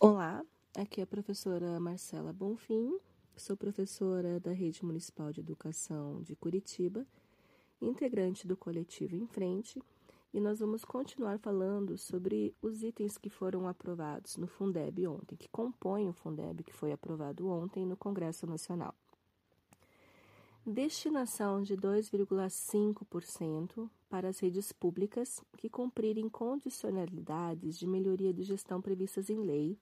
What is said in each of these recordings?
Olá, aqui é a professora Marcela Bonfim, sou professora da Rede Municipal de Educação de Curitiba, integrante do coletivo Em Frente, e nós vamos continuar falando sobre os itens que foram aprovados no Fundeb ontem, que compõem o Fundeb que foi aprovado ontem no Congresso Nacional. Destinação de 2,5% para as redes públicas que cumprirem condicionalidades de melhoria de gestão previstas em lei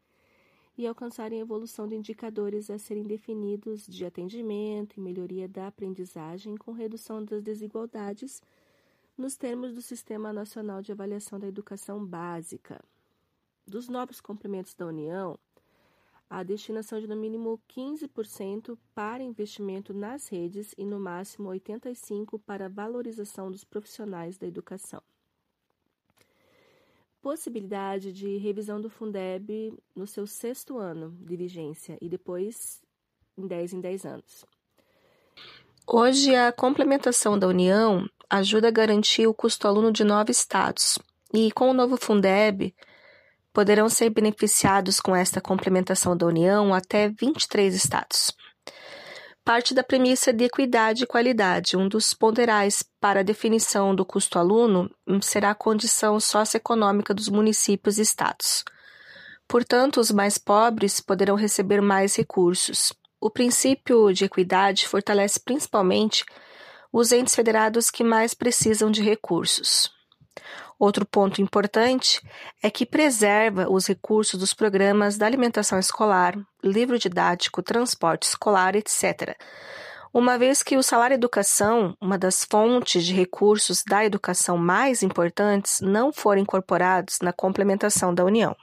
e alcançarem a evolução de indicadores a serem definidos de atendimento e melhoria da aprendizagem com redução das desigualdades nos termos do Sistema Nacional de Avaliação da Educação Básica. Dos novos complementos da União, a destinação de no mínimo 15% para investimento nas redes e no máximo 85% para valorização dos profissionais da educação possibilidade de revisão do Fundeb no seu sexto ano de vigência e depois em 10 em 10 anos. Hoje, a complementação da União ajuda a garantir o custo aluno de nove estados e, com o novo Fundeb, poderão ser beneficiados com esta complementação da União até 23 estados parte da premissa de equidade e qualidade. Um dos ponderais para a definição do custo aluno será a condição socioeconômica dos municípios e estados. Portanto, os mais pobres poderão receber mais recursos. O princípio de equidade fortalece principalmente os entes federados que mais precisam de recursos. Outro ponto importante é que preserva os recursos dos programas da alimentação escolar, livro didático, transporte escolar, etc. Uma vez que o salário educação, uma das fontes de recursos da educação mais importantes, não foram incorporados na complementação da União.